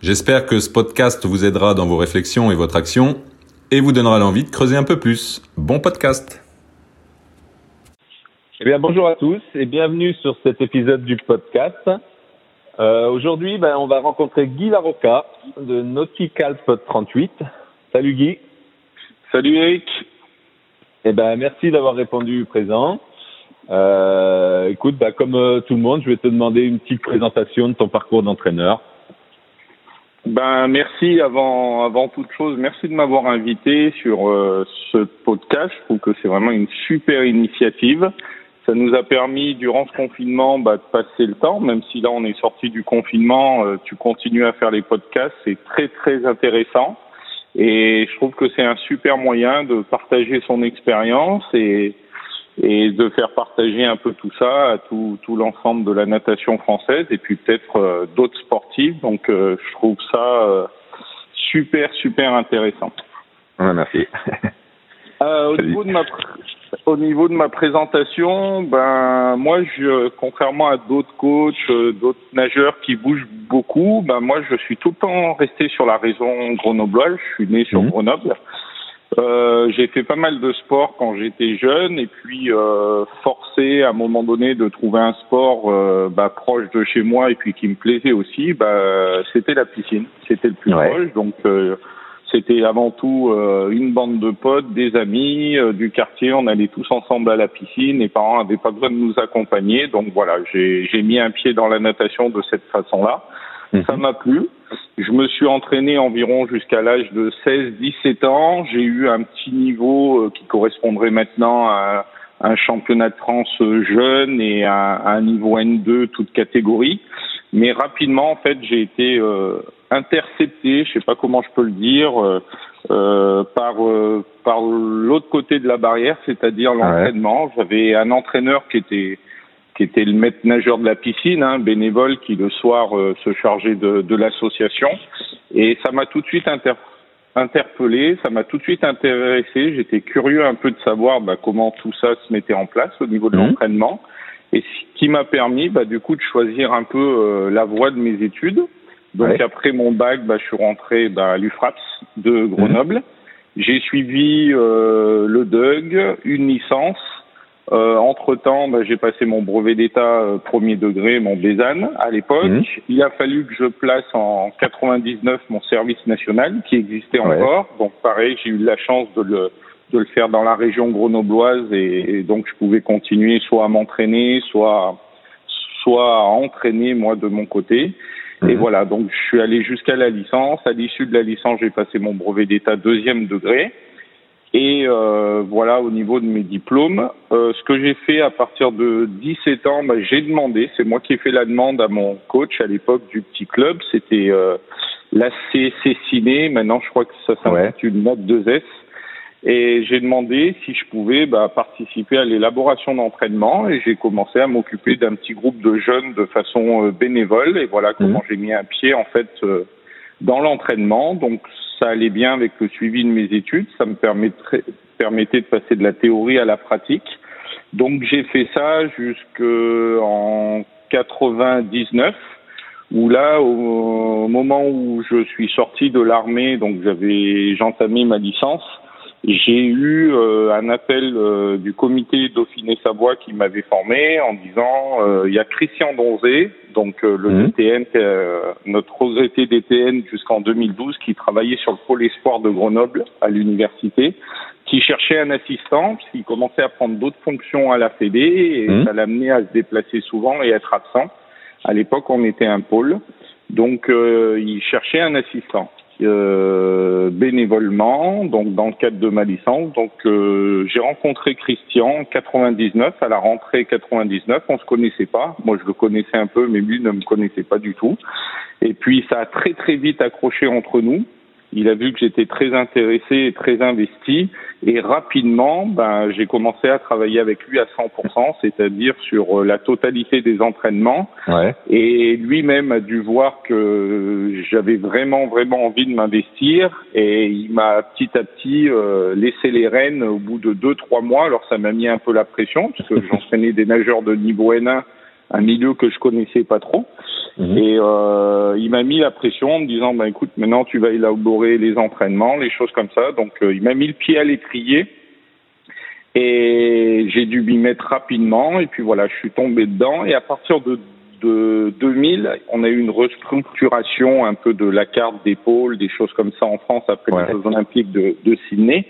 J'espère que ce podcast vous aidera dans vos réflexions et votre action et vous donnera l'envie de creuser un peu plus. Bon podcast eh bien, bonjour à tous et bienvenue sur cet épisode du podcast. Euh, Aujourd'hui, ben, on va rencontrer Guy Larocca de Nautical Pod 38. Salut Guy. Salut Eric. Eh ben, merci d'avoir répondu présent. Euh, écoute, ben, comme euh, tout le monde, je vais te demander une petite présentation de ton parcours d'entraîneur. Ben merci avant avant toute chose, merci de m'avoir invité sur euh, ce podcast. Je trouve que c'est vraiment une super initiative. Ça nous a permis durant ce confinement bah, de passer le temps, même si là on est sorti du confinement, euh, tu continues à faire les podcasts, c'est très très intéressant. Et je trouve que c'est un super moyen de partager son expérience et, et de faire partager un peu tout ça à tout, tout l'ensemble de la natation française et puis peut-être euh, d'autres sportifs. Donc euh, je trouve ça super super intéressant. Ouais, merci. au niveau de ma au niveau de ma présentation, ben moi, je, contrairement à d'autres coachs, euh, d'autres nageurs qui bougent beaucoup, ben moi, je suis tout le temps resté sur la région grenobloise. Je suis né sur mhm. Grenoble. Euh, j'ai fait pas mal de sport quand j'étais jeune et puis euh, forcé à un moment donné de trouver un sport euh, bah, proche de chez moi et puis qui me plaisait aussi, bah, c'était la piscine. C'était le plus proche. Donc euh, c'était avant tout euh, une bande de potes, des amis euh, du quartier. On allait tous ensemble à la piscine. Les parents n'avaient pas besoin de nous accompagner. Donc voilà, j'ai mis un pied dans la natation de cette façon-là. Mhm. Ça m'a plu. Je me suis entraîné environ jusqu'à l'âge de 16-17 ans. J'ai eu un petit niveau euh, qui correspondrait maintenant à un championnat de France jeune et à, un niveau N2 toute catégorie. Mais rapidement, en fait, j'ai été euh, intercepté, je sais pas comment je peux le dire, euh, euh par euh, par l'autre côté de la barrière, c'est-à-dire l'entraînement. J'avais un entraîneur qui était qui était le maître nageur de la piscine, hein, bénévole, qui le soir se chargeait de, de l'association. Et ça m'a tout de suite interpellé, ça m'a tout de suite intéressé. J'étais curieux un peu de savoir bah, comment tout ça se mettait en place au niveau de mmh. l'entraînement et ce qui m'a permis bah, du coup de choisir un peu euh, la voie de mes études. Donc après mon bac, bah, je suis rentré bah, à l'UFRAPS de Grenoble. Mhm. J'ai suivi euh, le DUG, une licence. Euh, entre temps, bah, j'ai passé mon brevet d'état euh, premier degré, mon BESAN à l'époque. Mhm. Il a fallu que je place en 99 mon service national qui existait encore. Donc pareil, j'ai eu la chance de le de le faire dans la région grenobloise et, donc je pouvais continuer soit à m'entraîner, soit soit à entraîner moi de mon côté. Et mhm. voilà, donc je suis allé jusqu'à la licence. À l'issue de la licence, j'ai passé mon brevet d'état deuxième degré. Et euh, voilà, au niveau de mes diplômes, euh, ce que j'ai fait à partir de 17 ans, bah, j'ai demandé, c'est moi qui ai fait la demande à mon coach à l'époque du petit club, c'était euh, la CC Ciné, maintenant je crois que ça s'intitule ouais. Note 2S. Et j'ai demandé si je pouvais bah, participer à l'élaboration d'entraînement et j'ai commencé à m'occuper d'un petit groupe de jeunes de façon euh, bénévole et voilà comment mhm. j'ai mis un pied en fait euh, dans l'entraînement. Donc ça allait bien avec le suivi de mes études, ça me permettait de passer de la théorie à la pratique. Donc j'ai fait ça jusqu'en 99 où là, au moment où je suis sorti de l'armée, donc j'avais j'entamais ma licence, j'ai eu euh, un appel euh, du comité Dauphiné-Savoie qui m'avait formé en disant euh, il y a Christian Donzé, donc le mmh. DTN, notre regretté DTN jusqu'en 2012, qui travaillait sur le pôle espoir de Grenoble à l'université, qui cherchait un assistant, qui commençait à prendre d'autres fonctions à la Fédé et mmh. ça l'amenait à se déplacer souvent et être absent. À l'époque, on était un pôle, donc il cherchait un assistant. Euh, bénévolement, donc dans le cadre de ma licence. Donc euh, j'ai rencontré Christian en 99 à la rentrée 99. On se connaissait pas. Moi je le connaissais un peu, mais lui ne me connaissait pas du tout. Et puis ça a très très vite accroché entre nous. Il a vu que j'étais très intéressé et très investi. Et rapidement, ben, j'ai commencé à travailler avec lui à 100%, c'est-à-dire sur euh, la totalité des entraînements. Ouais. Et lui-même a dû voir que j'avais vraiment, vraiment envie de m'investir. Et il m'a petit à petit euh, laissé les rênes au bout de deux, trois mois. Alors ça m'a mis un peu la pression, parce que j'entraînais des nageurs de niveau N1 un milieu que je connaissais pas trop. Et euh, il m'a mis la pression en me disant, bah, écoute, maintenant tu vas élaborer les entraînements, les choses comme ça. Donc euh, il m'a mis le pied à l'étrier. Et j'ai dû m'y mettre rapidement. Et puis voilà, je suis tombé dedans. Et à partir de, de 2000, on a eu une restructuration un peu de la carte d'épaule, des choses comme ça en France après les Jeux Olympiques de, de Sydney.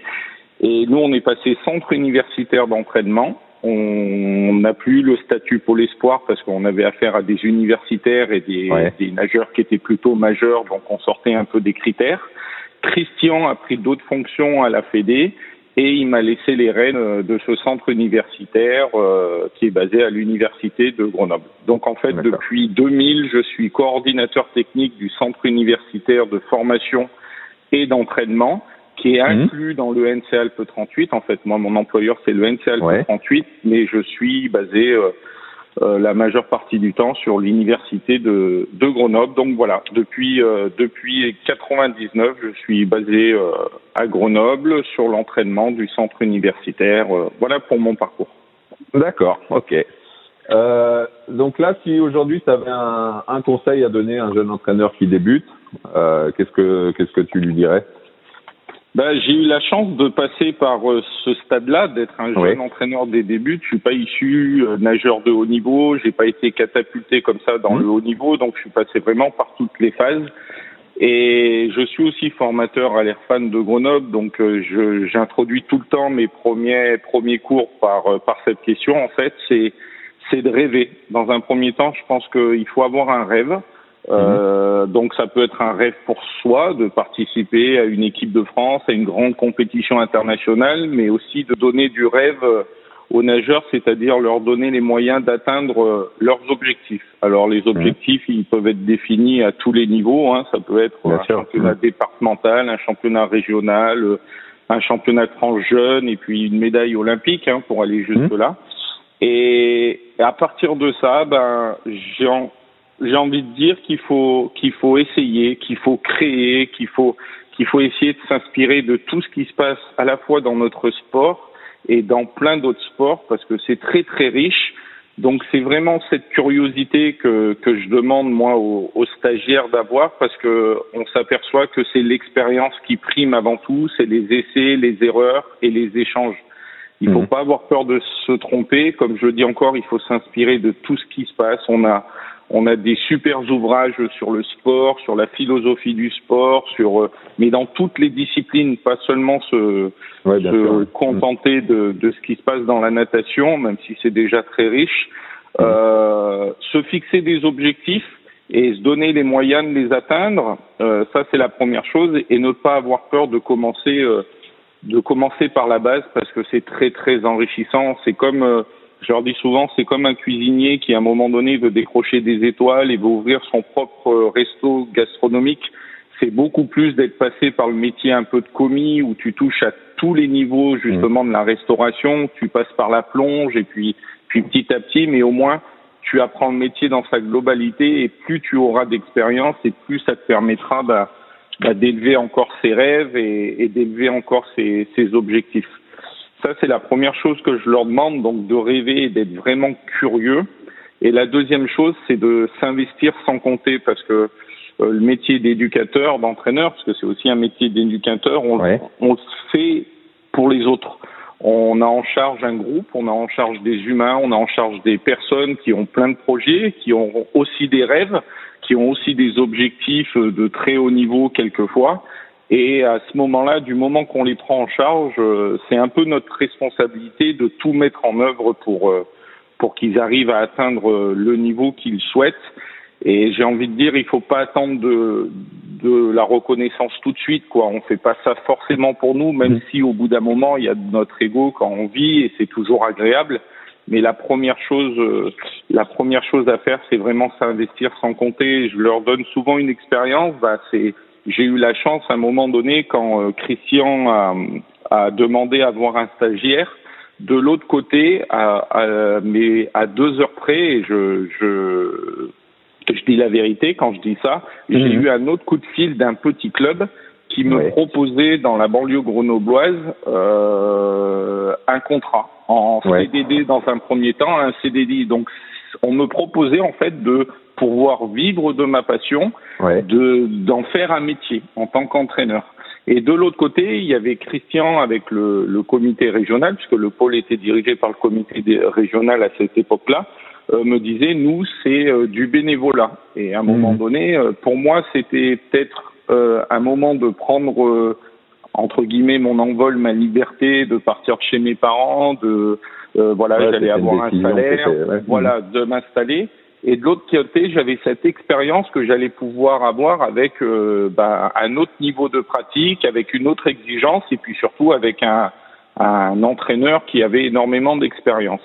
Et nous, on est passé centre universitaire d'entraînement. On n'a plus le statut Pôle Espoir parce qu'on avait affaire à des universitaires et des, des, nageurs qui étaient plutôt majeurs, donc on sortait un peu des critères. Christian a pris d'autres fonctions à la Fédé et il m'a laissé les rênes de ce centre universitaire euh, qui est basé à l'université de Grenoble. Donc en fait, depuis 2000, je suis coordinateur technique du centre universitaire de formation et d'entraînement qui est mhm. inclus dans le NC Alpes 38. En fait, moi, mon employeur, c'est le NC Alpes 38, mais je suis basé euh, euh, la majeure partie du temps sur l'université de, de Grenoble. Donc voilà, depuis euh, depuis 99, je suis basé euh, à Grenoble sur l'entraînement du centre universitaire. voilà pour mon parcours. D'accord, ok. donc là, si aujourd'hui tu avais un, un, conseil à donner à un jeune entraîneur qui débute, qu'est-ce que qu'est-ce que tu lui dirais? Ben, j'ai eu la chance de passer par euh, ce stade-là, d'être un jeune entraîneur des débuts. Je suis pas issu euh, nageur de haut niveau, j'ai pas été catapulté comme ça dans mmh. le haut niveau, donc je suis passé vraiment par toutes les phases. Et je suis aussi formateur à l'AirFan de Grenoble, donc euh, j'introduis tout le temps mes premiers premiers cours par par cette question. En fait, c'est c'est de rêver. Dans un premier temps, je pense qu'il faut avoir un rêve. Euh, donc ça peut être un rêve pour soi de participer à une équipe de France, à une grande compétition internationale, mais aussi de donner du rêve aux nageurs, c'est-à-dire leur donner les moyens d'atteindre euh, leurs objectifs. Alors les objectifs, ils peuvent être définis à tous les niveaux. Hein. Ça peut être un championnat départemental, un championnat régional, euh, un championnat de France jeune, et puis une médaille olympique hein, pour aller jusque là. Et à partir de ça, ben j'ai envie de dire qu'il faut qu'il faut essayer, qu'il faut créer, qu'il faut qu'il faut essayer de s'inspirer de tout ce qui se passe à la fois dans notre sport et dans plein d'autres sports parce que c'est très très riche. Donc c'est vraiment cette curiosité que que je demande moi aux, aux stagiaires d'avoir parce que on s'aperçoit que c'est l'expérience qui prime avant tout, c'est les essais, les erreurs et les échanges. Il faut mmh. pas avoir peur de se tromper. Comme je dis encore, il faut s'inspirer de tout ce qui se passe. On a on a des super ouvrages sur le sport, sur la philosophie du sport, sur euh, mais dans toutes les disciplines, pas seulement se, se contenter de, de, ce qui se passe dans la natation, même si c'est déjà très riche. Euh, se fixer des objectifs et se donner les moyens de les atteindre, euh, ça c'est la première chose, et ne pas avoir peur de commencer, euh, de commencer par la base parce que c'est très très enrichissant. C'est comme euh, je leur dis souvent, c'est comme un cuisinier qui, à un moment donné, veut décrocher des étoiles et veut ouvrir son propre resto gastronomique. C'est beaucoup plus d'être passé par le métier un peu de commis où tu touches à tous les niveaux justement de la restauration. Tu passes par la plonge et puis, puis petit à petit, mais au moins tu apprends le métier dans sa globalité et plus tu auras d'expérience et plus ça te permettra bah, d'élever encore ses rêves et, et d'élever encore ses, ses objectifs. Ça, c'est la première chose que je leur demande, donc de rêver et d'être vraiment curieux. Et la deuxième chose, c'est de s'investir sans compter, parce que euh, le métier d'éducateur, d'entraîneur, parce que c'est aussi un métier d'éducateur, on, on le fait pour les autres. On a en charge un groupe, on a en charge des humains, on a en charge des personnes qui ont plein de projets, qui ont aussi des rêves, qui ont aussi des objectifs de très haut niveau quelquefois. Et à ce moment-là, du moment qu'on les prend en charge, euh, c'est un peu notre responsabilité de tout mettre en œuvre pour euh, pour qu'ils arrivent à atteindre euh, le niveau qu'ils souhaitent. Et j'ai envie de dire, il faut pas attendre de de la reconnaissance tout de suite, quoi. On fait pas ça forcément pour nous, même si au bout d'un moment, il y a notre ego quand on vit et c'est toujours agréable. Mais la première chose, la première chose à faire, c'est vraiment s'investir sans compter. Je leur donne souvent une expérience. Bah, c'est j'ai eu la chance à un moment donné quand euh, Christian a, a, demandé à voir un stagiaire de l'autre côté, à, à, mais à deux heures près, et je, je, je dis la vérité quand je dis ça, j'ai mhm. eu un autre coup de fil d'un petit club qui me proposait dans la banlieue grenobloise euh, un contrat en CDD dans un premier temps, un CDD. Donc on me proposait en fait de pouvoir vivre de ma passion, de d'en faire un métier en tant qu'entraîneur. Et de l'autre côté, il y avait Christian avec le, le, comité régional, puisque le pôle était dirigé par le comité régional à cette époque-là, euh, me disait nous c'est euh, du bénévolat. Et à un moment mmh. donné, euh, pour moi, c'était peut-être un moment de prendre entre guillemets mon envol, ma liberté, de partir chez mes parents, de voilà, j'allais avoir un salaire, voilà, de m'installer. Et de l'autre côté, j'avais cette expérience que j'allais pouvoir avoir avec euh, bah, un autre niveau de pratique, avec une autre exigence, et puis surtout avec un, un entraîneur qui avait énormément d'expérience.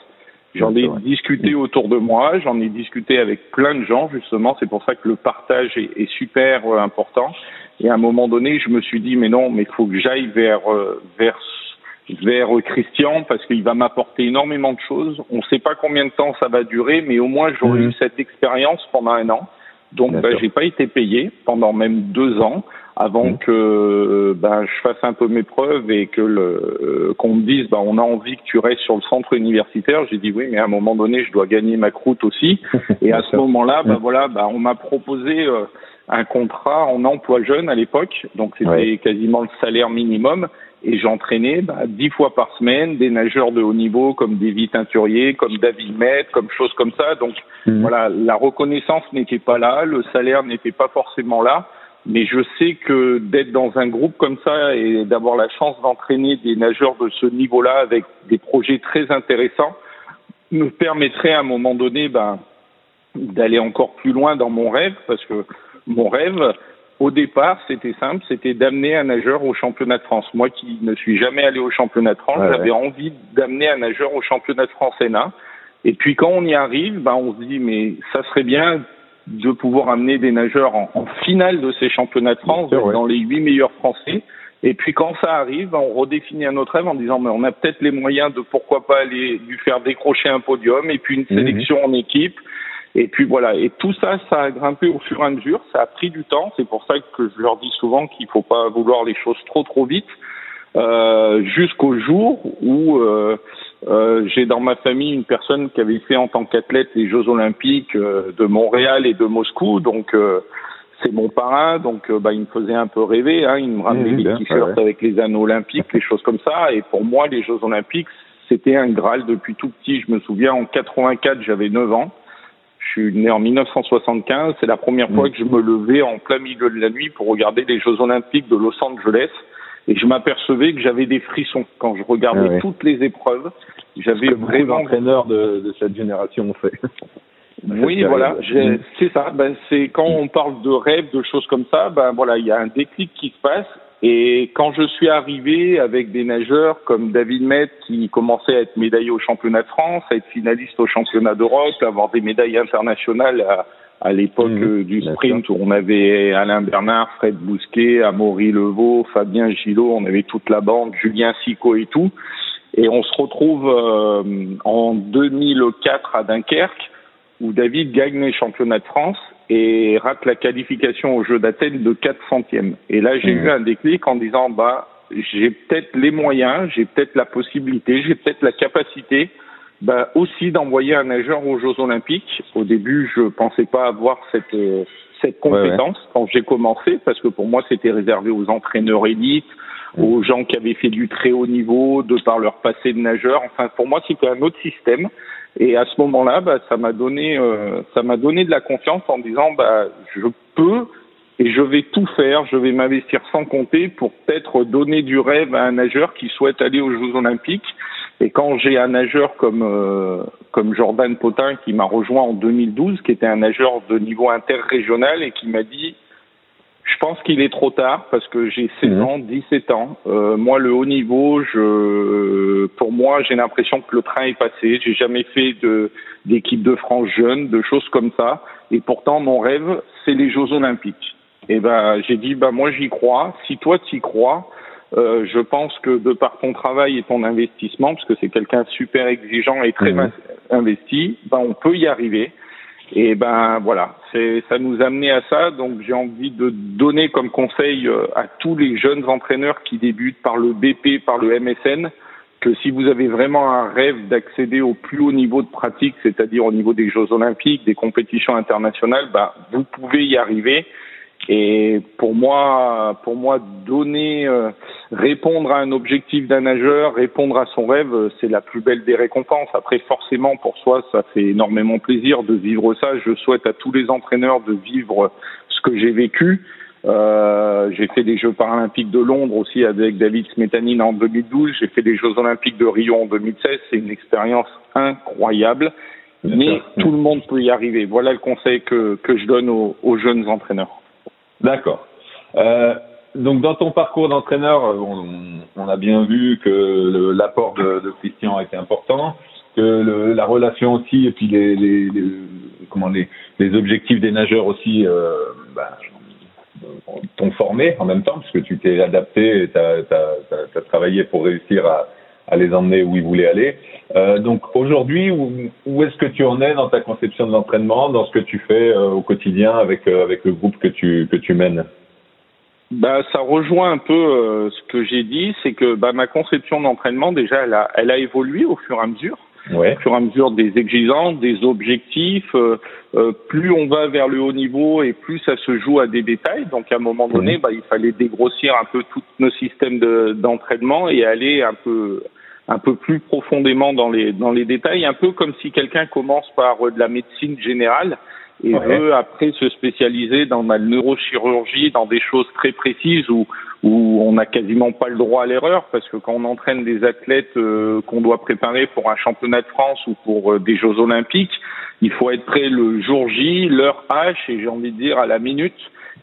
J'en ai discuté autour de moi, j'en ai discuté avec plein de gens, justement. C'est pour ça que le partage est, est super important. Et à un moment donné, je me suis dit, mais non, mais il faut que j'aille vers, euh, vers vers Christian parce qu'il va m'apporter énormément de choses. On ne sait pas combien de temps ça va durer, mais au moins j'aurai mhm. eu cette expérience pendant un an. Donc ben, j'ai pas été payé pendant même deux ans avant mhm. que ben, je fasse un peu mes preuves et que le euh, qu'on me dise ben, on a envie que tu restes sur le centre universitaire. J'ai dit oui, mais à un moment donné je dois gagner ma croûte aussi. et à ce moment-là, ben voilà, ben, on m'a proposé euh, un contrat en emploi jeune à l'époque, donc c'était quasiment le salaire minimum et j'entraînais bah, dix fois par semaine des nageurs de haut niveau comme David Teinturier, comme David Met, comme choses comme ça. Donc mhm. voilà, la reconnaissance n'était pas là, le salaire n'était pas forcément là, mais je sais que d'être dans un groupe comme ça et d'avoir la chance d'entraîner des nageurs de ce niveau-là avec des projets très intéressants me permettrait à un moment donné bah, d'aller encore plus loin dans mon rêve, parce que mon rêve, au départ, c'était simple, c'était d'amener un nageur au championnat de France. Moi qui ne suis jamais allé au championnat de France, j'avais envie d'amener un nageur au championnat de France ENA. Et puis quand on y arrive, ben on se dit mais ça serait bien de pouvoir amener des nageurs en, finale de ces championnats de France, dans les huit meilleurs Français. Et puis quand ça arrive, ben, on redéfinit un autre rêve en disant mais on a peut-être les moyens de pourquoi pas aller lui faire décrocher un podium et puis une mhm. sélection en équipe et puis voilà, et tout ça, ça a grimpé au fur et à mesure, ça a pris du temps, c'est pour ça que je leur dis souvent qu'il ne faut pas vouloir les choses trop trop vite, euh, jusqu'au jour où euh, euh, j'ai dans ma famille une personne qui avait fait en tant qu'athlète les Jeux Olympiques euh, de Montréal et de Moscou, donc euh, c'est mon parrain, donc bah, il me faisait un peu rêver, hein, il me ramenait des t-shirts avec les anneaux olympiques, les choses comme ça, et pour moi les Jeux Olympiques c'était un Graal. Depuis tout petit, je me souviens en 84 j'avais 9 ans, suis né en 1975. C'est la première fois que je me levais en plein milieu de la nuit pour regarder les Jeux Olympiques de Los Angeles. Et je m'apercevais que j'avais des frissons quand je regardais ah toutes les épreuves. J'avais vraiment entraîneur de, de cette génération en fait. Oui, voilà, c'est ça. Ben, c'est quand on parle de rêve, de choses comme ça, ben voilà, il y a un déclic qui se passe et quand je suis arrivé avec des nageurs comme David Met qui commençait à être médaillé au championnat de France, à être finaliste au championnat d'Europe, à avoir des médailles internationales à, à l'époque mmh, euh, du sprint où on avait Alain Bernard, Fred Bousquet, Amaury Levaux, Fabien Gillot, on avait toute la bande, Julien Sico et tout. Et on se retrouve euh, en 2004 à Dunkerque où David gagne les championnats de France et rate la qualification au jeu d'Athènes de 4 centièmes. Et là, j'ai mmh. eu un déclic en disant, bah, j'ai peut-être les moyens, j'ai peut-être la possibilité, j'ai peut-être la capacité bah, aussi d'envoyer un nageur aux Jeux Olympiques. Au début, je pensais pas avoir cette euh, cette compétence quand j'ai commencé, parce que pour moi, c'était réservé aux entraîneurs élites, mmh. aux gens qui avaient fait du très haut niveau, de par leur passé de nageur. Enfin, pour moi, c'était un autre système. Et à ce moment-là, bah, ça m'a donné, euh, ça m'a donné de la confiance en disant, bah, je peux et je vais tout faire, je vais m'investir sans compter pour peut-être donner du rêve à un nageur qui souhaite aller aux Jeux Olympiques. Et quand j'ai un nageur comme euh, comme Jordan Potin qui m'a rejoint en 2012, qui était un nageur de niveau interrégional et qui m'a dit je pense qu'il est trop tard parce que j'ai 16 mhm. ans, 17 ans. Euh, moi, le haut niveau, je, pour moi, j'ai l'impression que le train est passé. J'ai jamais fait de d'équipe de France jeune, de choses comme ça. Et pourtant, mon rêve, c'est les Jeux Olympiques. Et ben j'ai dit bah moi j'y crois. Si toi tu y crois, euh, je pense que de par ton travail et ton investissement, parce que c'est quelqu'un super exigeant et très mmh. investi, ben on peut y arriver. Et ben voilà, c'est ça nous a amené à ça. Donc j'ai envie de donner comme conseil euh, à tous les jeunes entraîneurs qui débutent par le BP, par le MSN, que si vous avez vraiment un rêve d'accéder au plus haut niveau de pratique, c'est-à-dire au niveau des Jeux Olympiques, des compétitions internationales, ben vous pouvez y arriver. Et pour moi, pour moi, donner, euh, répondre à un objectif d'un nageur, répondre à son rêve, c'est la plus belle des récompenses. Après, forcément, pour soi, ça fait énormément plaisir de vivre ça. Je souhaite à tous les entraîneurs de vivre ce que j'ai vécu. Euh, j'ai fait des Jeux paralympiques de Londres aussi avec David Smetanine en 2012. J'ai fait des Jeux olympiques de Rio en 2016. C'est une expérience incroyable. Mais tout le monde peut y arriver. Voilà le conseil que, que je donne aux, aux jeunes entraîneurs. D'accord. Euh, donc dans ton parcours d'entraîneur, on, on, a bien vu que l'apport de, de, Christian était important, que le, la relation aussi et puis les, les, les comment les, les, objectifs des nageurs aussi euh, ben, t'ont formé en même temps puisque tu t'es adapté et tu as, travaillé pour réussir à, à les emmener où ils voulaient aller. Euh, donc aujourd'hui, où, est-ce que tu en es dans ta conception de l'entraînement, dans ce que tu fais euh, au quotidien avec euh, avec le groupe que tu que tu mènes? Bah, ça rejoint un peu ce que j'ai dit, c'est que bah, ma conception d'entraînement déjà, elle a, elle a évolué au fur et à mesure. Ouais. Au fur et à mesure des exigences, des objectifs, plus on va vers le haut niveau et plus ça se joue à des détails. Donc à un moment donné, bah, il fallait dégrossir un peu tous nos systèmes d'entraînement et aller un peu un peu plus profondément dans les dans les détails, un peu comme si quelqu'un commence par euh, de la médecine générale et veut après se spécialiser dans la neurochirurgie, dans des choses très précises où où on n'a quasiment pas le droit à l'erreur parce que quand on entraîne des athlètes euh, qu'on doit préparer pour un championnat de France ou pour euh, des Jeux olympiques, il faut être prêt le jour J, l'heure H et j'ai envie de dire à la minute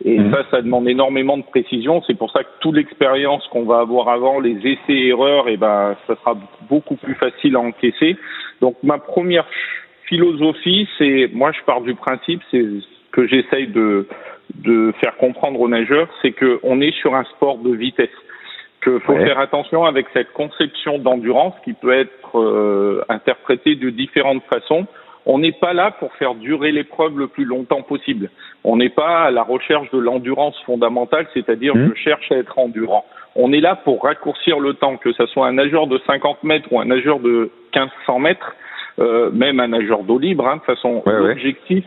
et mhm. ça, ça demande énormément de précision. C'est pour ça que toute l'expérience qu'on va avoir avant, les essais-erreurs, et eh ben, ça sera beaucoup plus facile à encaisser. Donc, ma première philosophie, c'est, moi, je pars du principe, c'est ce que j'essaye de, de faire comprendre aux nageurs, c'est qu'on est sur un sport de vitesse. Que faut faire attention avec cette conception d'endurance qui peut être euh, interprétée de différentes façons. On n'est pas là pour faire durer l'épreuve le plus longtemps possible. On n'est pas à la recherche de l'endurance fondamentale, c'est-à-dire mmh. je cherche à être endurant. On est là pour raccourcir le temps, que ce soit un nageur de 50 mètres ou un nageur de 1500 mètres, euh, même un nageur d'eau libre. Hein, de façon, l'objectif,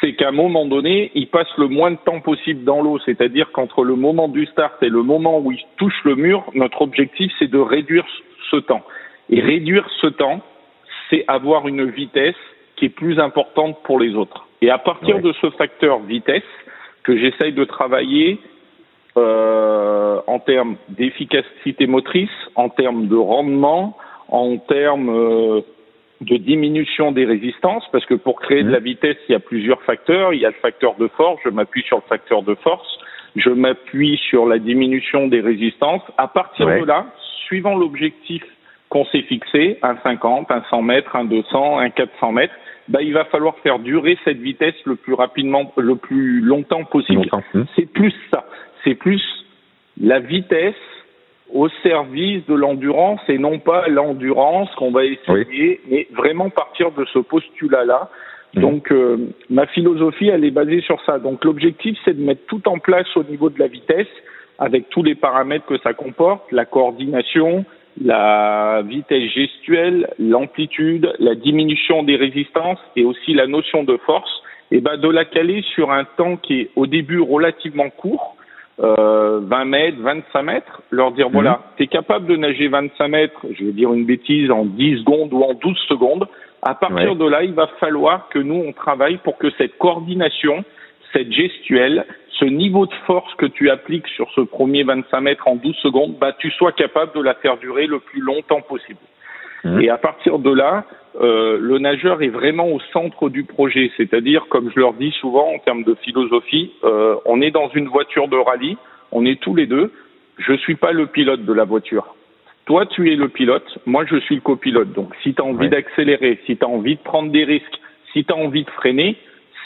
c'est qu'à un moment donné, il passe le moins de temps possible dans l'eau, c'est-à-dire qu'entre le moment du start et le moment où il touche le mur, notre objectif, c'est de réduire ce temps. Et réduire ce temps, c'est avoir une vitesse qui est plus importante pour les autres. Et à partir de ce facteur vitesse, que j'essaye de travailler euh, en termes d'efficacité motrice, en termes de rendement, en termes euh, de diminution des résistances, parce que pour créer de la mmh. vitesse, il y a plusieurs facteurs. Il y a le facteur de force, je m'appuie sur le facteur de force, je m'appuie sur la diminution des résistances. À partir de là, suivant l'objectif qu'on s'est fixé, un 50, un 100 mètres, un 200, un 400 mètres, bah, il va falloir faire durer cette vitesse le plus rapidement, le plus longtemps possible. Hum. C'est plus ça. C'est plus la vitesse au service de l'endurance et non pas l'endurance qu'on va essayer, mais vraiment partir de ce postulat-là. Hum. Donc, euh, ma philosophie, elle est basée sur ça. Donc, l'objectif, c'est de mettre tout en place au niveau de la vitesse, avec tous les paramètres que ça comporte, la coordination, la vitesse gestuelle, l'amplitude, la diminution des résistances et aussi la notion de force, et ben de la caler sur un temps qui est au début relativement court, euh, 20 mètres, 25 mètres, leur dire voilà, mhm. tu es capable de nager 25 mètres, je vais dire une bêtise, en 10 secondes ou en 12 secondes. À partir de là, il va falloir que nous, on travaille pour que cette coordination, cette gestuelle, ce niveau de force que tu appliques sur ce premier 25 mètres en 12 secondes, bah, tu sois capable de la faire durer le plus longtemps possible. Mmh. Et à partir de là, euh, le nageur est vraiment au centre du projet. C'est-à-dire, comme je leur dis souvent en termes de philosophie, euh, on est dans une voiture de rallye, on est tous les deux. Je suis pas le pilote de la voiture. Toi, tu es le pilote, moi, je suis le copilote. Donc, si tu as envie d'accélérer, si tu as envie de prendre des risques, si tu as envie de freiner,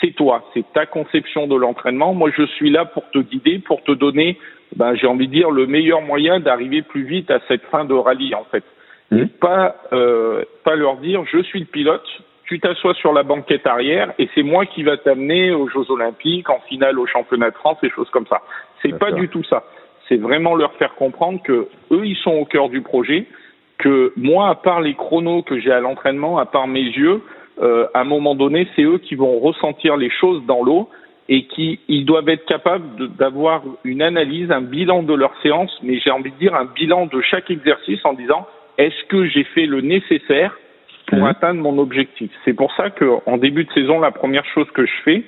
c'est toi, c'est ta conception de l'entraînement. Moi, je suis là pour te guider, pour te donner, ben, j'ai envie de dire, le meilleur moyen d'arriver plus vite à cette fin de rallye, en fait. Mmh. pas, euh, pas leur dire, je suis le pilote, tu t'assois sur la banquette arrière et c'est moi qui va t'amener aux Jeux Olympiques, en finale au championnat de France, des choses comme ça. C'est pas du tout ça. C'est vraiment leur faire comprendre que eux, ils sont au cœur du projet, que moi, à part les chronos que j'ai à l'entraînement, à part mes yeux, euh, à un moment donné, c'est eux qui vont ressentir les choses dans l'eau et qui ils doivent être capables d'avoir une analyse, un bilan de leur séance, mais j'ai envie de dire un bilan de chaque exercice en disant est-ce que j'ai fait le nécessaire pour mhm. atteindre mon objectif? C'est pour ça qu'en début de saison, la première chose que je fais,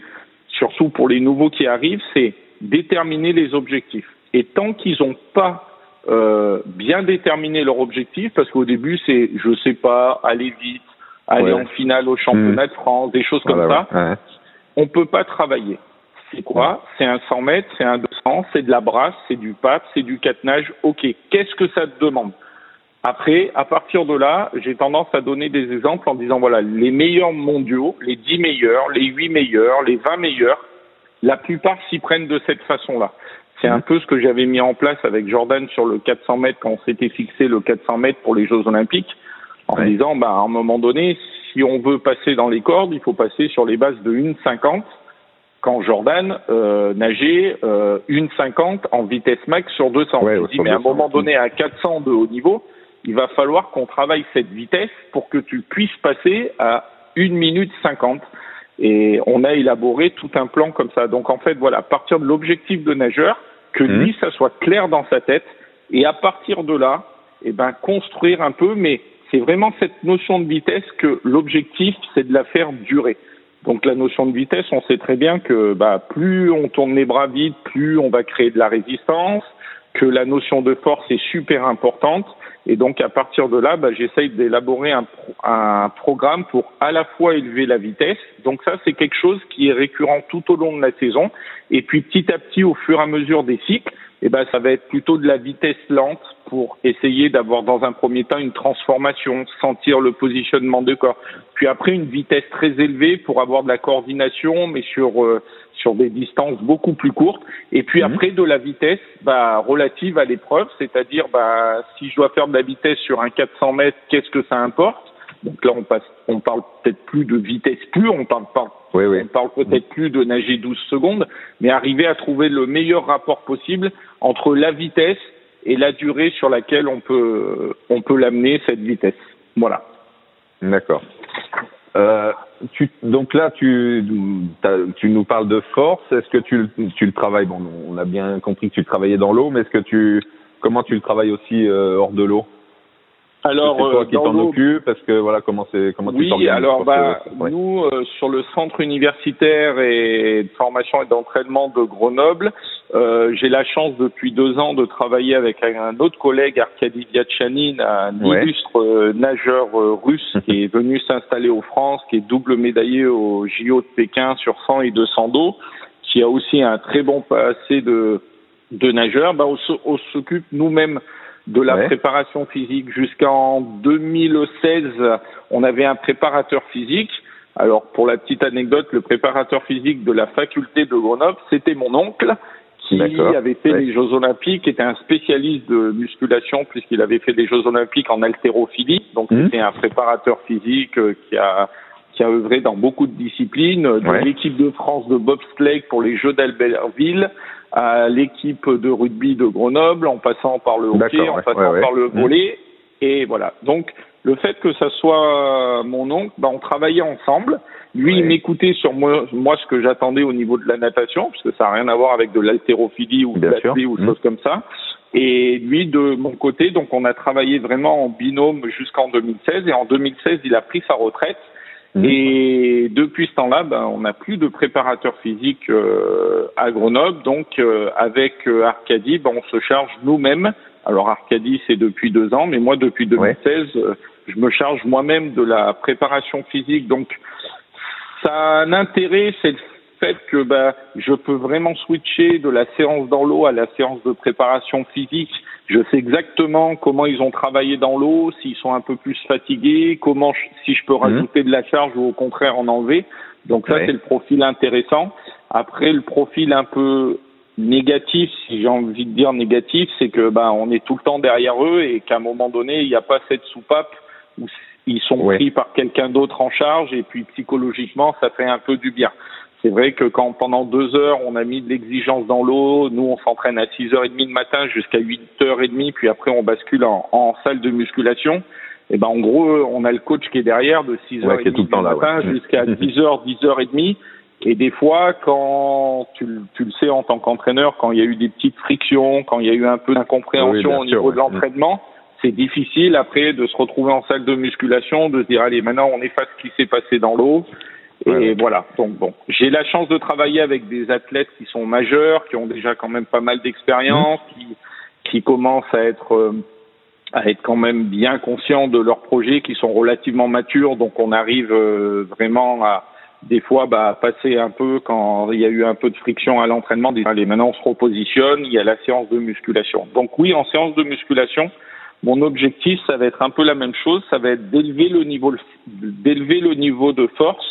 surtout pour les nouveaux qui arrivent, c'est déterminer les objectifs. Et tant qu'ils n'ont pas euh, bien déterminé leur objectif, parce qu'au début c'est je sais pas, aller vite, aller en finale au championnat mhm. de France, des choses comme ça, ouais. on peut pas travailler. C'est quoi? C'est un 100 mètres, c'est un 200, c'est de la brasse, c'est du pape, c'est du catenage. Ok, qu'est-ce que ça te demande? Après, à partir de là, j'ai tendance à donner des exemples en disant voilà, les meilleurs mondiaux, les 10 meilleurs, les 8 meilleurs, les 20 meilleurs, la plupart s'y prennent de cette façon-là. C'est un peu ce que j'avais mis en place avec Jordan sur le 400 mètres quand on s'était fixé le 400 mètres pour les Jeux Olympiques, en disant bah à un moment donné, si on veut passer dans les cordes, il faut passer sur les bases de 1,50 quand Jordan euh, nageait euh, 1,50 en vitesse max sur 200. Ouais, dis, mais à un moment donné, à 400 de haut niveau, il va falloir qu'on travaille cette vitesse pour que tu puisses passer à 1 minute 50. Et on a élaboré tout un plan comme ça. Donc en fait, voilà, à partir de l'objectif de nageur, que mmh. lui, ça soit clair dans sa tête, et à partir de là, eh ben, construire un peu, mais c'est vraiment cette notion de vitesse que l'objectif, c'est de la faire durer. Donc la notion de vitesse, on sait très bien que bah, plus on tourne les bras vite, plus on va créer de la résistance, que la notion de force est super importante et donc à partir de là, bah, j'essaye d'élaborer un, un, programme pour à la fois élever la vitesse. Donc ça, c'est quelque chose qui est récurrent tout au long de la saison. Et puis petit à petit, au fur et à mesure des cycles, eh ben, ça va être plutôt de la vitesse lente pour essayer d'avoir dans un premier temps une transformation, sentir le positionnement de corps. Puis après, une vitesse très élevée pour avoir de la coordination, mais sur euh, sur des distances beaucoup plus courtes. Et puis mhm. après, de la vitesse bah, relative à l'épreuve, c'est-à-dire bah, si je dois faire de la vitesse sur un 400 mètres, qu'est-ce que ça importe? Donc là, on passe, on parle peut-être plus de vitesse pure, on parle oui, oui. on parle peut-être plus de nager 12 secondes, mais arriver à trouver le meilleur rapport possible entre la vitesse et la durée sur laquelle on peut, on peut l'amener cette vitesse. Voilà. D'accord. Euh, tu, donc là, tu, tu nous parles de force. Est-ce que tu, tu le travailles Bon, on a bien compris que tu le travaillais dans l'eau, mais est-ce que tu, comment tu le travailles aussi euh, hors de l'eau? Alors, c'est toi euh, qui t'en occupes Parce que voilà, comment c'est comment oui, tu alors bah nous euh, sur le centre universitaire et de formation et d'entraînement de Grenoble, euh, j'ai la chance depuis deux ans de travailler avec un autre collègue, Arkady Viatchanin, un illustre euh, nageur russe qui est venu s'installer aux France, qui est double médaillé au JO de Pékin sur 100 et 200 d'eau, qui a aussi un très bon passé de de nageur. Bah, on s'occupe nous-mêmes de la préparation physique. Jusqu'en 2016, on avait un préparateur physique. Alors, pour la petite anecdote, le préparateur physique de la faculté de Grenoble, c'était mon oncle qui avait fait les Jeux Olympiques, était un spécialiste de musculation puisqu'il avait fait les Jeux Olympiques en haltérophilie. Donc, mmh. c'était un préparateur physique euh, qui a qui a œuvré dans beaucoup de disciplines, de l'équipe de France de bobsleigh pour les Jeux d'Albertville, à l'équipe de rugby de Grenoble, en passant par le hockey, en passant par le mmh. volley. Et voilà. Donc, le fait que ça soit mon oncle, ben, on travaillait ensemble. Lui, il m'écoutait sur moi, moi ce que j'attendais au niveau de la natation, puisque ça n'a rien à voir avec de l'haltérophilie ou de l'athlée ou des mmh. choses comme ça. Et lui, de mon côté, donc on a travaillé vraiment en binôme jusqu'en 2016. Et en 2016, il a pris sa retraite. Mhm. Et depuis ce temps-là, ben, on n'a plus de préparateur physique euh, à Grenoble. Donc, euh, avec euh, Arcadie, ben, on se charge nous-mêmes. Alors, Arcadie, c'est depuis deux ans, mais moi, depuis 2016, je me charge moi-même de la préparation physique. Donc, ça a un intérêt, c'est le fait que ben, je peux vraiment switcher de la séance dans l'eau à la séance de préparation physique je sais exactement comment ils ont travaillé dans l'eau, s'ils sont un peu plus fatigués, comment si je peux mhm. rajouter de la charge ou au contraire en enlever. Donc ça, c'est le profil intéressant. Après, le profil un peu négatif, si j'ai envie de dire négatif, c'est que ben on est tout le temps derrière eux et qu'à un moment donné, il n'y a pas cette soupape où ils sont pris par quelqu'un d'autre en charge et puis psychologiquement, ça fait un peu du bien. C'est vrai que quand pendant deux heures, on a mis de l'exigence dans l'eau, nous on s'entraîne à 6h30 le matin jusqu'à 8h30, puis après on bascule en, en salle de musculation. Et ben en gros, on a le coach qui est derrière de 6h30 le, le matin jusqu'à 10h, 10h30. Et des fois, quand tu, tu le sais en tant qu'entraîneur, quand il y a eu des petites frictions, quand il y a eu un peu d'incompréhension au niveau de l'entraînement, c'est difficile après de se retrouver en salle de musculation, de se dire allez maintenant on efface ce qui s'est passé dans l'eau. Et voilà. Donc bon, j'ai la chance de travailler avec des athlètes qui sont majeurs, qui ont déjà quand même pas mal d'expérience, mmh. qui, qui commencent à être euh, à être quand même bien conscients de leurs projets, qui sont relativement matures. Donc on arrive euh, vraiment à des fois bah, passer un peu quand il y a eu un peu de friction à l'entraînement, allez maintenant on se repositionne, il y a la séance de musculation. Donc oui, en séance de musculation, mon objectif ça va être un peu la même chose, ça va être d'élever le niveau d'élever le niveau de force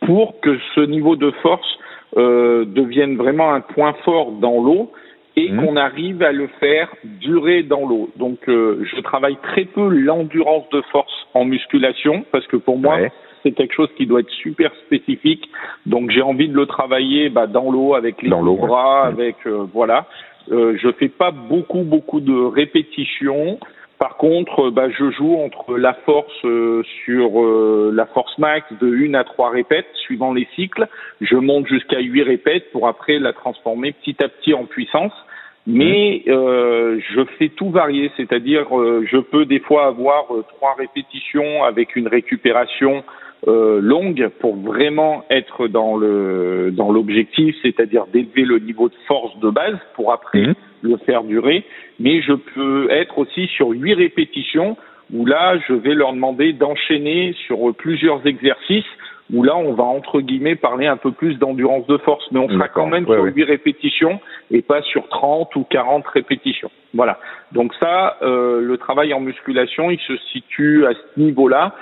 pour que ce niveau de force euh, devienne vraiment un point fort dans l'eau et mmh. qu'on arrive à le faire durer dans l'eau. Donc euh, je travaille très peu l'endurance de force en musculation parce que pour moi c'est quelque chose qui doit être super spécifique. Donc j'ai envie de le travailler bah, dans l'eau avec les bras, avec euh, voilà. Euh, je fais pas beaucoup beaucoup de répétitions. Par contre, bah, je joue entre la force euh, sur euh, la force max de 1 à 3 répètes suivant les cycles. Je monte jusqu'à 8 répètes pour après la transformer petit à petit en puissance. Mais euh, je fais tout varier, c'est-à-dire je peux des fois avoir trois répétitions avec une récupération euh, longue pour vraiment être dans le dans l'objectif, c'est-à-dire d'élever le niveau de force de base pour après mhm. le faire durer. Mais je peux être aussi sur huit répétitions où là je vais leur demander d'enchaîner sur plusieurs exercices où là on va entre guillemets parler un peu plus d'endurance de force, mais on sera quand même sur huit répétitions et pas sur 30 ou 40 répétitions. Voilà. Donc ça, euh, le travail en musculation, il se situe à ce niveau-là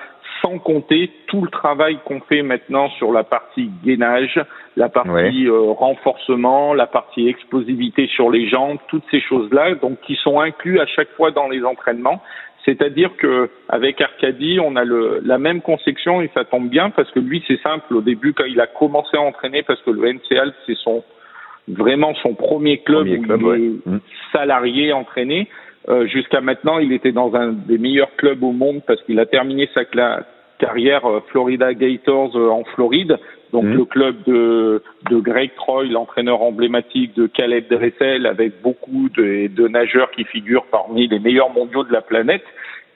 sans compter tout le travail qu'on fait maintenant sur la partie gainage, la partie euh, renforcement, la partie explosivité sur les jambes, toutes ces choses-là, donc qui sont inclus à chaque fois dans les entraînements. C'est-à-dire que avec Arcadie, on a le, la même conception et ça tombe bien parce que lui, c'est simple. Au début, quand il a commencé à entraîner, parce que le NCL, c'est son vraiment son premier club où il est mmh. salarié entraîné. Euh, jusqu'à maintenant, il était dans un des meilleurs clubs au monde parce qu'il a terminé sa carrière euh, Florida Gators euh, en Floride, donc mmh. le club de, de Greg Troy, l'entraîneur emblématique de Caleb Dressel, avec beaucoup de, de, nageurs qui figurent parmi les meilleurs mondiaux de la planète.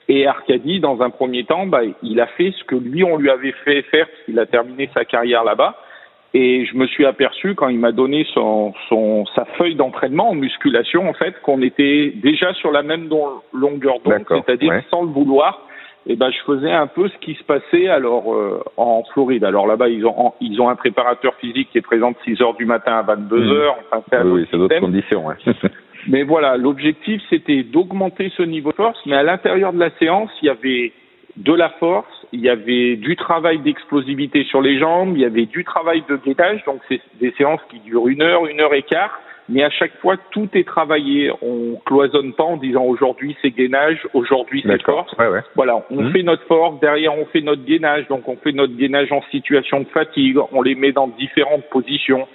Et Arcadie, dans un premier temps, bah, il a fait ce que lui, on lui avait fait faire, parce qu'il a terminé sa carrière là-bas. Et je me suis aperçu quand il m'a donné son, son, sa feuille d'entraînement en musculation, en fait, qu'on était déjà sur la même longueur d'onde, c'est-à-dire sans le vouloir. Et ben, je faisais un peu ce qui se passait alors euh, en Floride. Alors là-bas, ils ont ils ont un préparateur physique qui est présent de 6 heures du matin à 22 mmh. heures. Enfin, c'est oui, c'est d'autres conditions. Ouais. mais voilà, l'objectif c'était d'augmenter ce niveau de force. Mais à l'intérieur de la séance, il y avait de la force, il y avait du travail d'explosivité sur les jambes, il y avait du travail de gainage, donc c'est des séances qui durent une heure, une heure et quart, mais à chaque fois tout est travaillé. On cloisonne pas en disant aujourd'hui c'est gainage, aujourd'hui c'est force. Voilà, on mmh. fait notre force, derrière on fait notre gainage, donc on fait notre gainage en situation de fatigue, on les met dans différentes positions.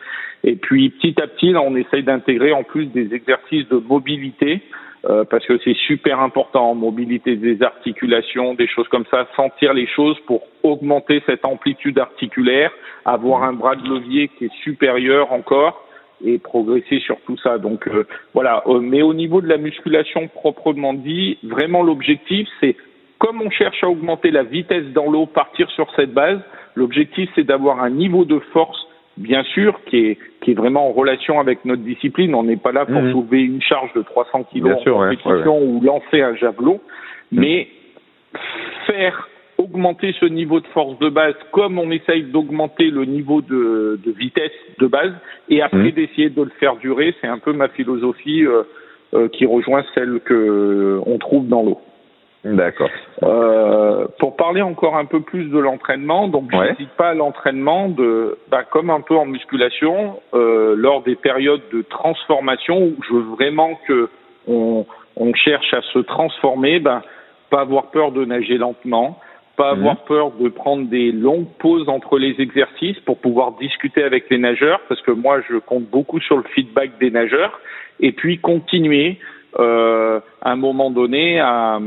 Et puis petit à petit, là, on essaye d'intégrer en plus des exercices de mobilité euh, parce que c'est super important, mobilité des articulations, des choses comme ça, sentir les choses pour augmenter cette amplitude articulaire, avoir un bras de levier qui est supérieur encore et progresser sur tout ça. Donc euh, voilà, euh, mais au niveau de la musculation proprement dit, vraiment l'objectif c'est comme on cherche à augmenter la vitesse dans l'eau, partir sur cette base, l'objectif c'est d'avoir un niveau de force bien sûr, qui est, qui est vraiment en relation avec notre discipline. On n'est pas là pour mmh. soulever une charge de 300 kg en compétition ou lancer un javelot, mmh. mais faire augmenter ce niveau de force de base comme on essaye d'augmenter le niveau de, de, vitesse de base et après mmh. d'essayer de le faire durer, c'est un peu ma philosophie euh, euh, qui rejoint celle que on trouve dans l'eau. D'accord. Euh, pour parler encore un peu plus de l'entraînement, donc je n'hésite pas à l'entraînement de, bah, comme un peu en musculation, euh, lors des périodes de transformation où je veux vraiment que on, on cherche à se transformer, bah, pas avoir peur de nager lentement, pas avoir mhm. peur de prendre des longues pauses entre les exercices pour pouvoir discuter avec les nageurs, parce que moi je compte beaucoup sur le feedback des nageurs, et puis continuer euh, à un moment donné à,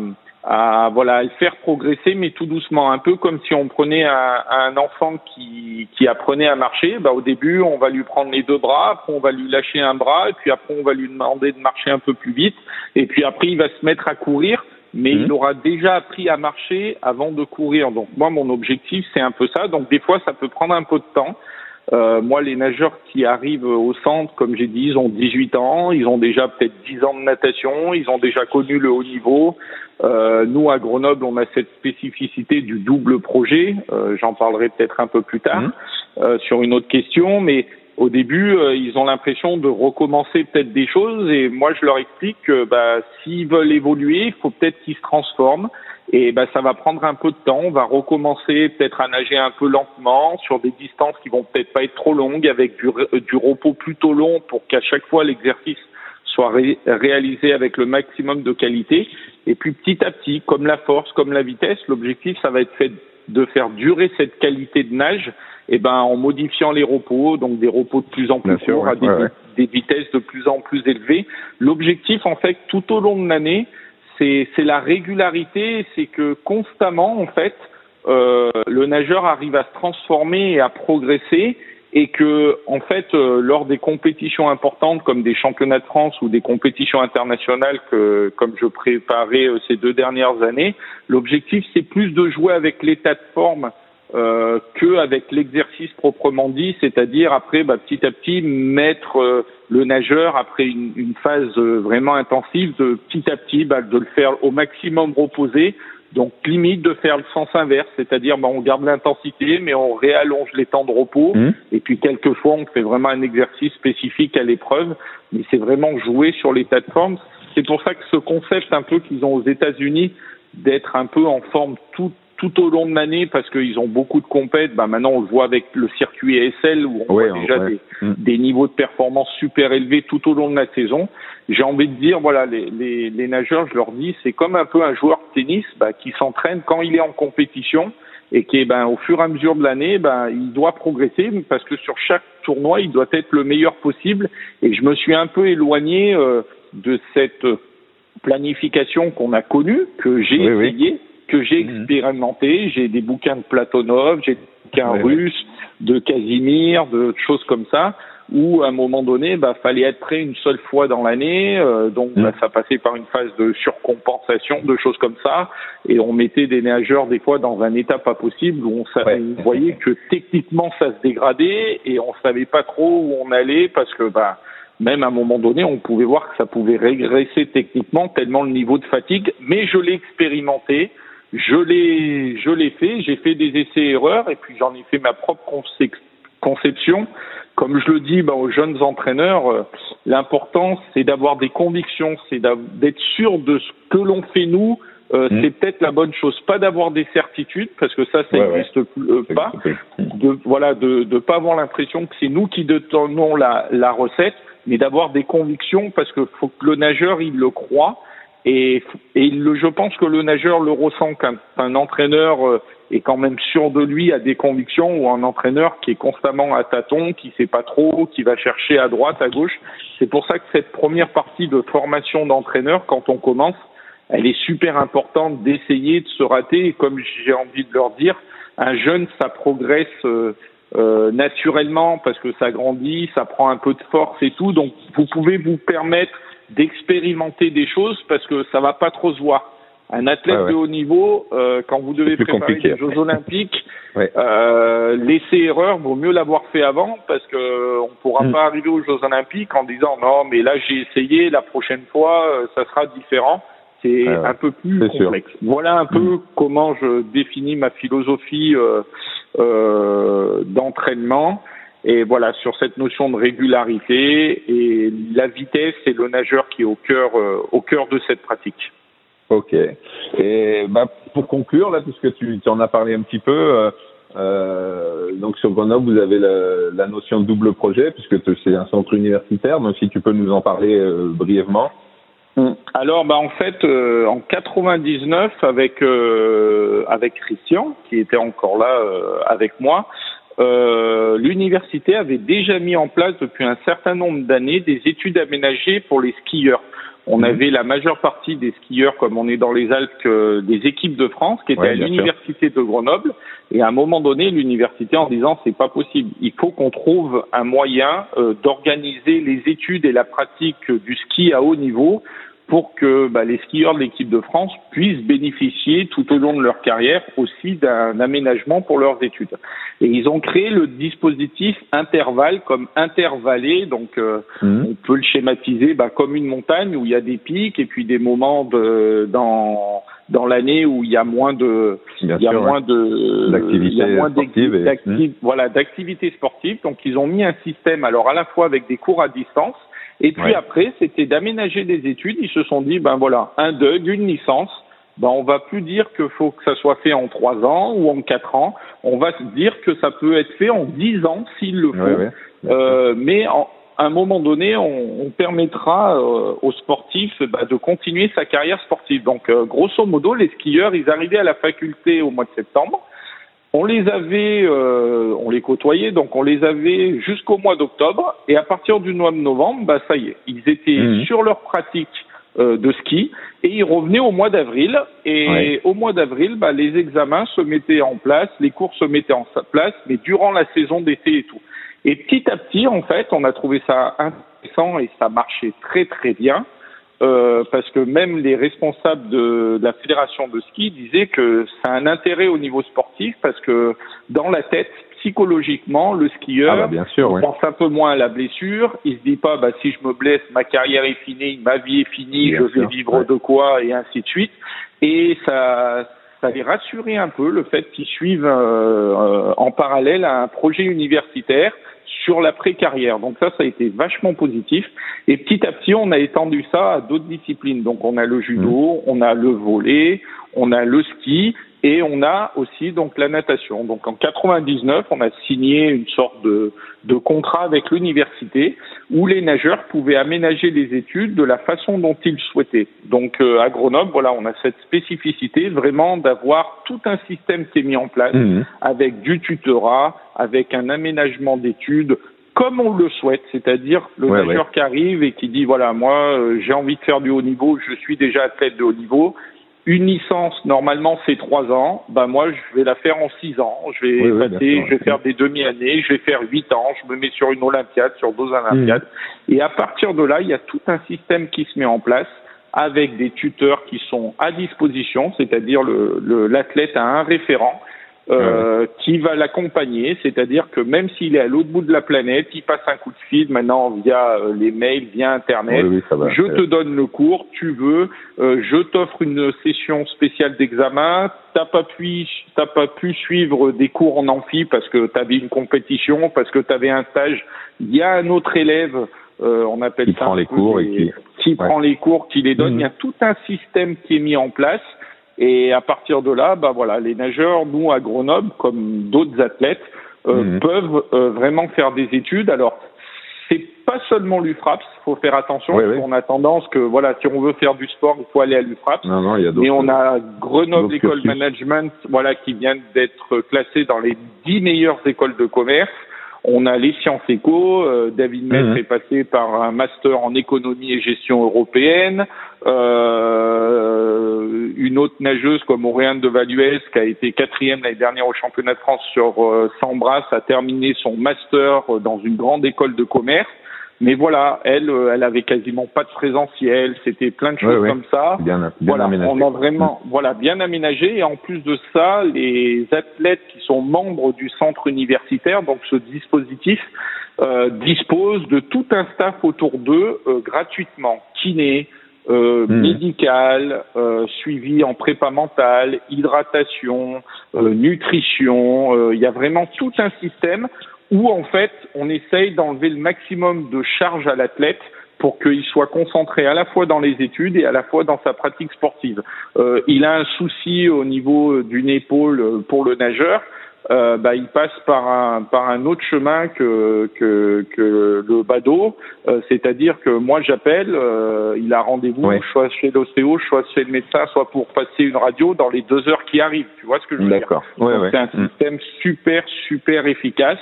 à voilà le faire progresser, mais tout doucement, un peu comme si on prenait un, un enfant qui, qui apprenait à marcher. Bah, au début, on va lui prendre les deux bras, après on va lui lâcher un bras, et puis après on va lui demander de marcher un peu plus vite, et puis après il va se mettre à courir mais il mhm. aura déjà appris à marcher avant de courir. Donc moi, mon objectif, c'est un peu ça. Donc des fois, ça peut prendre un peu de temps. Euh, moi, les nageurs qui arrivent au centre, comme j'ai dit, ils ont 18 ans, ils ont déjà peut-être 10 ans de natation, ils ont déjà connu le haut niveau. Euh, nous, à Grenoble, on a cette spécificité du double projet. Euh, J'en parlerai peut-être un peu plus tard mhm. euh, sur une autre question, mais au début, euh, ils ont l'impression de recommencer peut-être des choses et moi je leur explique que bah, s'ils veulent évoluer, il faut peut-être qu'ils se transforment et bah, ça va prendre un peu de temps. On va recommencer peut-être à nager un peu lentement sur des distances qui vont peut-être pas être trop longues avec du, du repos plutôt long pour qu'à chaque fois l'exercice soit réalisé avec le maximum de qualité. Et puis petit à petit, comme la force, comme la vitesse, l'objectif ça va être fait de faire durer cette qualité de nage eh ben, en modifiant les repos, donc des repos de plus en plus courts à des, vitesses de plus en plus élevées. L'objectif, en fait, tout au long de l'année, c'est la régularité, c'est que constamment, en fait, euh, le nageur arrive à se transformer et à progresser et que en fait euh, lors des compétitions importantes comme des championnats de France ou des compétitions internationales que comme je préparais euh, ces deux dernières années, l'objectif c'est plus de jouer avec l'état de forme euh, que avec l'exercice proprement dit, c'est-à-dire après bah, petit à petit mettre euh, le nageur après une, une phase euh, vraiment intensive de petit à petit bah, de le faire au maximum reposer. Donc limite de faire le sens inverse, c'est-à-dire bah, on garde l'intensité mais on réallonge les temps de repos mmh. et puis quelquefois on fait vraiment un exercice spécifique à l'épreuve, mais c'est vraiment jouer sur l'état de forme. C'est pour ça que ce concept un peu qu'ils ont aux États-Unis d'être un peu en forme tout tout au long de l'année parce qu'ils ont beaucoup de compètes. Bah maintenant, on le voit avec le circuit ESL où on voit déjà mm. des, niveaux de performance super élevés tout au long de la saison. J'ai envie de dire, voilà, les, les, les, nageurs, je leur dis, c'est comme un peu un joueur de tennis bah, qui s'entraîne quand il est en compétition et qui, ben, au fur et à mesure de l'année, ben, il doit progresser parce que sur chaque tournoi, il doit être le meilleur possible. Et je me suis un peu éloigné euh, de cette planification qu'on a connue, que j'ai essayé que j'ai mhm. expérimenté. J'ai des bouquins de Platonov, j'ai des bouquins russes, de Casimir, de choses comme ça, où à un moment donné, bah, fallait être prêt une seule fois dans l'année. Euh, donc, bah, mhm. ça passait par une phase de surcompensation, de choses comme ça. Et on mettait des nageurs des fois dans un état pas possible où on, voyait que techniquement ça se dégradait et on savait pas trop où on allait parce que bah même à un moment donné, on pouvait voir que ça pouvait régresser techniquement tellement le niveau de fatigue. Mais je l'ai expérimenté. Je l'ai, je l'ai fait. J'ai fait des essais-erreurs et puis j'en ai fait ma propre conception. Comme je le dis ben, aux jeunes entraîneurs, euh, l'important c'est d'avoir des convictions, c'est d'être sûr de ce que l'on fait nous. Euh, mmh. C'est peut-être la bonne chose, pas d'avoir des certitudes parce que ça, ça n'existe euh, pas. De voilà, de ne pas avoir l'impression que c'est nous qui détenons la, la recette, mais d'avoir des convictions parce que faut que le nageur il le croit et, et je pense que le nageur le ressent quand un entraîneur euh, est quand même sûr de lui, a des convictions, ou un entraîneur qui est constamment à tâtons, qui sait pas trop, qui va chercher à droite, à gauche. C'est pour ça que cette première partie de formation d'entraîneur, quand on commence, elle est super importante d'essayer de se rater. Et comme j'ai envie de leur dire, un jeune, ça progresse euh, euh, naturellement parce que ça grandit, ça prend un peu de force et tout. Donc, vous pouvez vous permettre d'expérimenter des choses parce que ça va pas trop se voir. Un athlète de haut niveau, euh, quand vous devez préparer les Jeux Olympiques, euh, laisser erreur, vaut mieux l'avoir fait avant parce que on pourra mm. pas arriver aux Jeux Olympiques en disant non mais là j'ai essayé, la prochaine fois euh, ça sera différent. C'est un peu plus complexe. Voilà un peu mm. comment je définis ma philosophie euh, euh, d'entraînement. Et voilà, sur cette notion de régularité et la vitesse, c'est le nageur qui est au cœur, euh, au cœur de cette pratique. Ok. Et bah, pour conclure, là, puisque tu, tu en as parlé un petit peu, euh, euh, donc sur Grenoble, vous avez la, la, notion de double projet, puisque c'est un centre universitaire. Donc si tu peux nous en parler euh, brièvement. Hum. Alors, bah, en fait, euh, en 99, avec euh, avec Christian, qui était encore là avec moi, l'université avait déjà mis en place depuis un certain nombre d'années des études aménagées pour les skieurs. On mhm. avait la majeure partie des skieurs, comme on est dans les Alpes, des équipes de France qui étaient à l'université de Grenoble. Et à un moment donné, l'université en disant c'est pas possible, il faut qu'on trouve un moyen euh, d'organiser les études et la pratique du ski à haut niveau pour que bah, les skieurs de l'équipe de France puissent bénéficier tout au long de leur carrière aussi d'un aménagement pour leurs études. Et ils ont créé le dispositif intervalle comme intervallé, donc euh, mmh. on peut le schématiser bah, comme une montagne où il y a des pics et puis des moments de, dans dans l'année où il y a moins de il y a moins de d'activités sportives mmh. voilà d'activités sportives donc ils ont mis un système alors à la fois avec des cours à distance et puis après, c'était d'aménager des études. Ils se sont dit, ben voilà, un DUG, une licence. Ben on va plus dire qu'il faut que ça soit fait en trois ans ou en quatre ans. On va se dire que ça peut être fait en dix ans s'il le faut. euh, mais à un moment donné, on, on permettra euh, aux sportifs ben, de continuer sa carrière sportive. Donc, euh, grosso modo, les skieurs, ils arrivaient à la faculté au mois de septembre. On les avait, euh, on les côtoyait, donc on les avait jusqu'au mois d'octobre, et à partir du mois de novembre, bah ça y est, ils étaient mhm. sur leur pratique euh, de ski et ils revenaient au mois d'avril. Et au mois d'avril, bah, les examens se mettaient en place, les cours se mettaient en place, mais durant la saison d'été et tout. Et petit à petit, en fait, on a trouvé ça intéressant et ça marchait très très bien. Euh, parce que même les responsables de, la fédération de ski disaient que ça a un intérêt au niveau sportif parce que dans la tête, psychologiquement, le skieur ah bah, bien sûr, pense un peu moins à la blessure. Il se dit pas, bah, si je me blesse, ma carrière est finie, ma vie est finie, je vais vivre de quoi, et ainsi de suite. Et ça, ça les rassurait un peu le fait qu'ils suivent euh, euh, en parallèle un projet universitaire sur l'après-carrière. Donc ça, ça a été vachement positif. Et petit à petit, on a étendu ça à d'autres disciplines. Donc on a le judo, mmh. on a le volet, on a le ski et on a aussi donc la natation. Donc en 99, on a signé une sorte de, de contrat avec l'université où les nageurs pouvaient aménager les études de la façon dont ils souhaitaient. Donc euh, à Grenoble, voilà, on a cette spécificité vraiment d'avoir tout un système qui est mis en place mmh. avec du tutorat, avec un aménagement d'études comme on le souhaite, c'est-à-dire le nageur qui arrive et qui dit voilà moi euh, j'ai envie de faire du haut niveau, je suis déjà athlète de haut niveau, une licence, normalement, c'est trois ans. Ben moi, je vais la faire en six ans. Je vais passer, je vais faire des demi-années, je vais faire huit ans. Je me mets sur une Olympiade, sur deux Olympiades. Mmh. Et à partir de là, il y a tout un système qui se met en place avec des tuteurs qui sont à disposition, c'est-à-dire l'athlète le, a un référent euh, qui va l'accompagner, c'est-à-dire que même s'il est à l'autre bout de la planète, il passe un coup de fil maintenant via euh, les mails, via Internet. je te donne le cours, tu veux, euh, je t'offre une session spéciale d'examen. T'as pas pu, t'as pas pu suivre des cours en amphi parce que tu avais une compétition, parce que tu avais un stage. Il y a un autre élève, on appelle qui ça, prend les cours et qui, qui prend les cours, qui les donne. Mhm. Il y a tout un système qui est mis en place et à partir de là, bah voilà, les nageurs, nous à Grenoble, comme d'autres athlètes, euh, mhm. peuvent euh, vraiment faire des études. Alors, c'est pas seulement l'UFRAPS, faut faire attention. On a tendance que voilà, si on veut faire du sport, il faut aller à l'UFRAPS. Non, non, il y a Mais on a Grenoble École Management, voilà, qui vient d'être classé dans les dix meilleures écoles de commerce. On a les sciences éco. Euh, David Maître mhm. est passé par un master en économie et gestion européenne. Euh, une autre nageuse comme Auréane de Valuès, qui a été quatrième l'année dernière au championnat de France sur euh, 100 brasses, a terminé son master dans une grande école de commerce. Mais voilà, elle, euh, elle avait quasiment pas de présentiel, c'était plein de choses comme ça. Bien, voilà, aménagé. on a vraiment, voilà, bien aménagé. Et en plus de ça, les athlètes qui sont membres du centre universitaire, donc ce dispositif, euh, disposent de tout un staff autour d'eux euh, gratuitement, kiné, euh, mmh. médical, euh, suivi en prépa mentale, hydratation, euh, nutrition. Il y a vraiment tout un système où en fait on essaye d'enlever le maximum de charge à l'athlète pour qu'il soit concentré à la fois dans les études et à la fois dans sa pratique sportive. Euh, il a un souci au niveau d'une épaule pour le nageur. Euh, bah, il passe par un par un autre chemin que que, que le badaud, euh, c'est-à-dire que moi j'appelle, euh, il a rendez-vous soit chez l'ostéo, soit chez le médecin, soit pour passer une radio dans les deux heures qui arrivent. Tu vois ce que je veux dire? D'accord. C'est un mm. système super super efficace.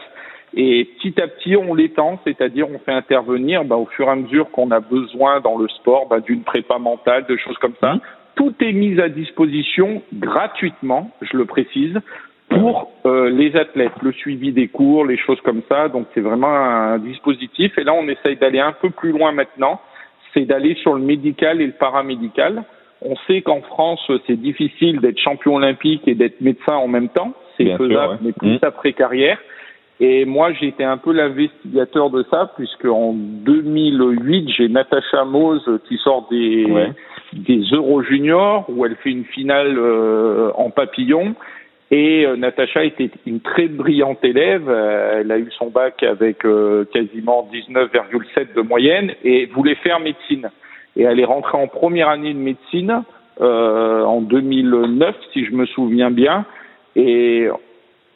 Et petit à petit, on l'étend, c'est-à-dire on fait intervenir bah, au fur et à mesure qu'on a besoin dans le sport bah, d'une prépa mentale, de choses comme ça. Tout est mis à disposition gratuitement, je le précise, pour euh, les athlètes, le suivi des cours, les choses comme ça. Donc c'est vraiment un dispositif. Et là, on essaye d'aller un peu plus loin maintenant. C'est d'aller sur le médical et le paramédical. On sait qu'en France, c'est difficile d'être champion olympique et d'être médecin en même temps. C'est faisable, mais plus mmh. après carrière. Et moi, j'ai été un peu l'investigateur de ça, puisque en 2008, j'ai Natacha Mose qui sort des, des Euro Juniors, où elle fait une finale euh, en papillon. Et euh, Natacha était une très brillante élève. Euh, elle a eu son bac avec euh, quasiment 19,7 de moyenne et voulait faire médecine. Et elle est rentrée en première année de médecine en 2009, si je me souviens bien. Et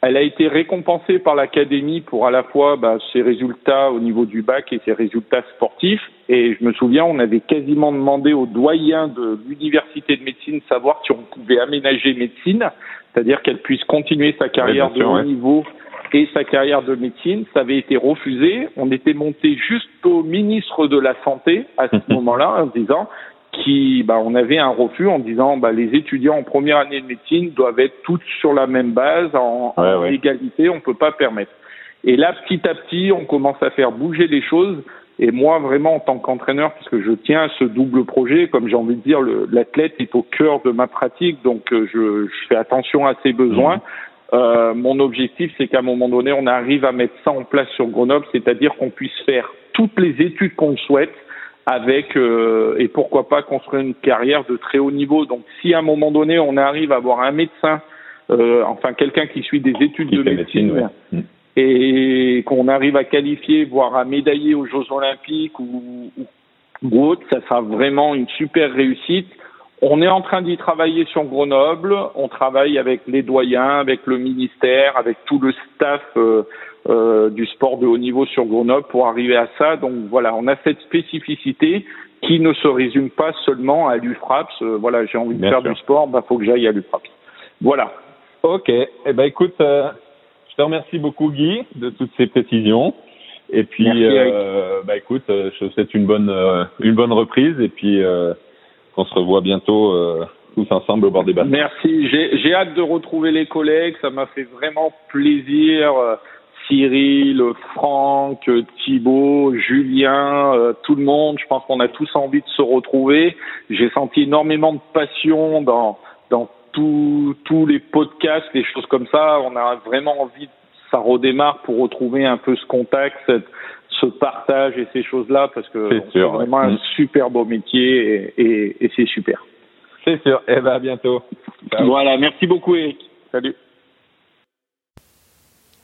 elle a été récompensée par l'académie pour à la fois bah, ses résultats au niveau du bac et ses résultats sportifs. Et je me souviens, on avait quasiment demandé aux doyens de l'université de médecine de savoir si on pouvait aménager médecine c'est-à-dire qu'elle puisse continuer sa carrière de haut niveau et sa carrière de médecine. Ça avait été refusé. On était monté juste au ministre de la Santé à ce moment-là en disant qui, bah, on avait un refus en disant bah, les étudiants en première année de médecine doivent être tous sur la même base, en, égalité, on ne peut pas permettre. Et là, petit à petit, on commence à faire bouger les choses. Et moi, vraiment, en tant qu'entraîneur, puisque je tiens à ce double projet, comme j'ai envie de dire, l'athlète est au cœur de ma pratique, donc euh, je, je fais attention à ses besoins. Mmh. Euh, mon objectif, c'est qu'à un moment donné, on arrive à mettre ça en place sur Grenoble, c'est-à-dire qu'on puisse faire toutes les études qu'on souhaite avec euh, et pourquoi pas construire une carrière de très haut niveau. Donc, si à un moment donné, on arrive à avoir un médecin, euh, enfin quelqu'un qui suit des études de médecine, mmh et qu'on arrive à qualifier, voire à médailler aux Jeux Olympiques ou, ou, autre, ça sera vraiment une super réussite. On est en train d'y travailler sur Grenoble. On travaille avec les doyens, avec le ministère, avec tout le staff euh, euh, du sport de haut niveau sur Grenoble pour arriver à ça. Donc voilà, on a cette spécificité qui ne se résume pas seulement à l'UFRAPS. Euh, voilà, j'ai envie de faire du sport, bah faut que j'aille à l'UFRAPS. Voilà. Ok. Eh ben écoute, euh, je te remercie beaucoup Guy de toutes ces précisions. Et puis, euh, bah écoute, euh, je te souhaite une bonne une bonne reprise et puis euh, qu'on se revoit bientôt euh, tous ensemble au bord des bassins. Merci. J'ai hâte de retrouver les collègues. Ça m'a fait vraiment plaisir. Cyril, Franck, Thibaut, Julien, tout le monde. Je pense qu'on a tous envie de se retrouver. J'ai senti énormément de passion dans dans tous les podcasts, les choses comme ça, on a vraiment envie que ça redémarre pour retrouver un peu ce contact, ce partage et ces choses-là, parce que c'est vraiment un mm. super beau métier et, c'est super. C'est sûr. Et eh ben, à bientôt. Voilà. Merci beaucoup, Eric. Salut.